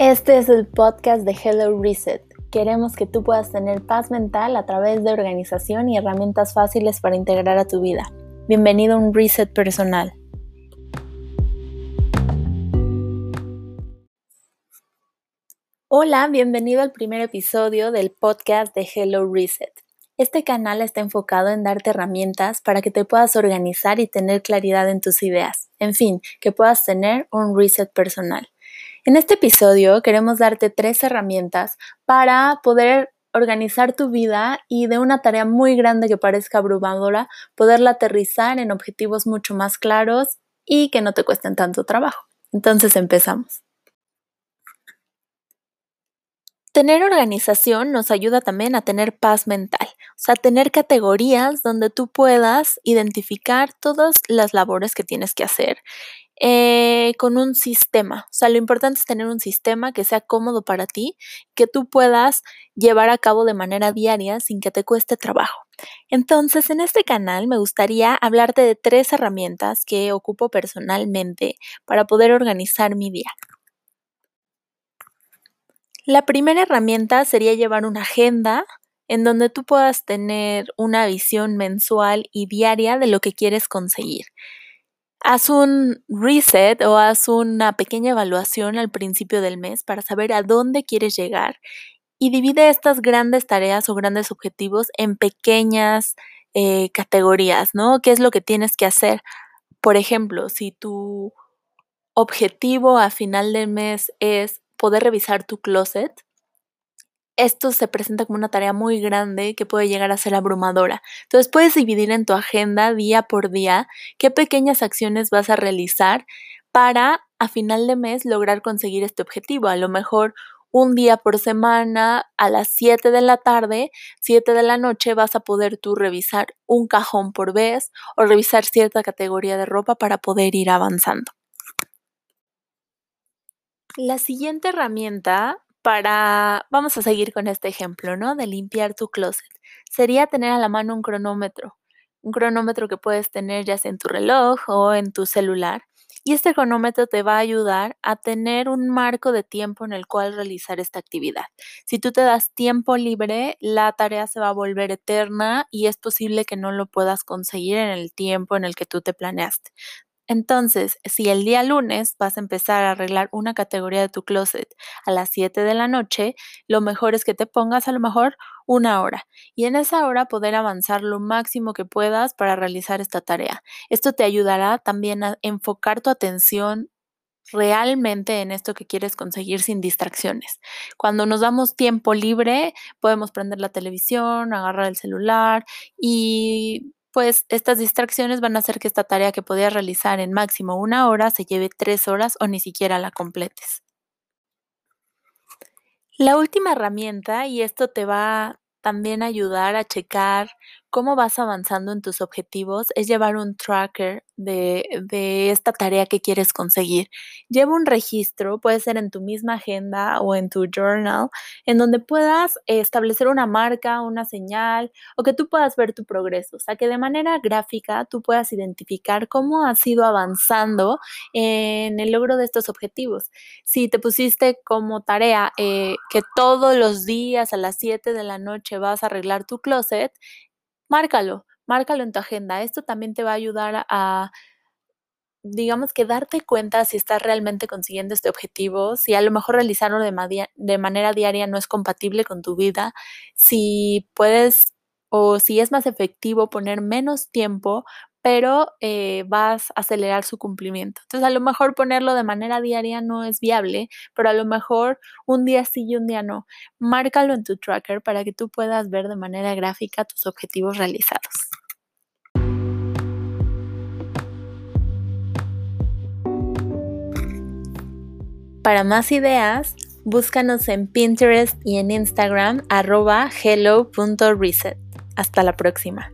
Este es el podcast de Hello Reset. Queremos que tú puedas tener paz mental a través de organización y herramientas fáciles para integrar a tu vida. Bienvenido a un reset personal. Hola, bienvenido al primer episodio del podcast de Hello Reset. Este canal está enfocado en darte herramientas para que te puedas organizar y tener claridad en tus ideas. En fin, que puedas tener un reset personal. En este episodio queremos darte tres herramientas para poder organizar tu vida y de una tarea muy grande que parezca abrumadora, poderla aterrizar en objetivos mucho más claros y que no te cuesten tanto trabajo. Entonces empezamos. Tener organización nos ayuda también a tener paz mental, o sea, tener categorías donde tú puedas identificar todas las labores que tienes que hacer eh, con un sistema. O sea, lo importante es tener un sistema que sea cómodo para ti, que tú puedas llevar a cabo de manera diaria sin que te cueste trabajo. Entonces, en este canal me gustaría hablarte de tres herramientas que ocupo personalmente para poder organizar mi día. La primera herramienta sería llevar una agenda en donde tú puedas tener una visión mensual y diaria de lo que quieres conseguir haz un reset o haz una pequeña evaluación al principio del mes para saber a dónde quieres llegar y divide estas grandes tareas o grandes objetivos en pequeñas eh, categorías, ¿no? ¿Qué es lo que tienes que hacer? Por ejemplo, si tu objetivo a final del mes es poder revisar tu closet, esto se presenta como una tarea muy grande que puede llegar a ser abrumadora. Entonces puedes dividir en tu agenda día por día qué pequeñas acciones vas a realizar para a final de mes lograr conseguir este objetivo. A lo mejor un día por semana a las 7 de la tarde, 7 de la noche vas a poder tú revisar un cajón por vez o revisar cierta categoría de ropa para poder ir avanzando. La siguiente herramienta para, vamos a seguir con este ejemplo, ¿no? De limpiar tu closet. Sería tener a la mano un cronómetro, un cronómetro que puedes tener ya sea en tu reloj o en tu celular. Y este cronómetro te va a ayudar a tener un marco de tiempo en el cual realizar esta actividad. Si tú te das tiempo libre, la tarea se va a volver eterna y es posible que no lo puedas conseguir en el tiempo en el que tú te planeaste. Entonces, si el día lunes vas a empezar a arreglar una categoría de tu closet a las 7 de la noche, lo mejor es que te pongas a lo mejor una hora y en esa hora poder avanzar lo máximo que puedas para realizar esta tarea. Esto te ayudará también a enfocar tu atención realmente en esto que quieres conseguir sin distracciones. Cuando nos damos tiempo libre, podemos prender la televisión, agarrar el celular y pues estas distracciones van a hacer que esta tarea que podías realizar en máximo una hora se lleve tres horas o ni siquiera la completes. La última herramienta, y esto te va también a ayudar a checar cómo vas avanzando en tus objetivos es llevar un tracker de, esta tarea que quieres conseguir. Lleva un registro, puede ser en tu misma agenda o en tu journal, en donde puedas establecer una marca, una señal o que tú puedas ver tu progreso. O sea, que de manera gráfica tú puedas identificar cómo has ido avanzando en el logro de estos objetivos. Si te pusiste como tarea eh, que todos los días a las 7 de la noche vas a arreglar tu closet, márcalo, márcalo en tu agenda. Esto también te va a ayudar a, digamos que darte cuenta si estás realmente consiguiendo este objetivo, si a lo mejor realizarlo de, de manera diaria no es compatible con tu vida, si puedes o si es más efectivo poner menos tiempo pero eh, vas a acelerar su cumplimiento. Entonces, a lo mejor ponerlo de manera diaria no es viable, pero a lo mejor un día sí y un día no. Márcalo en tu tracker para que tú puedas ver de manera gráfica tus objetivos realizados. Para más ideas, búscanos en Pinterest y en Instagram arroba hello.reset. Hasta la próxima.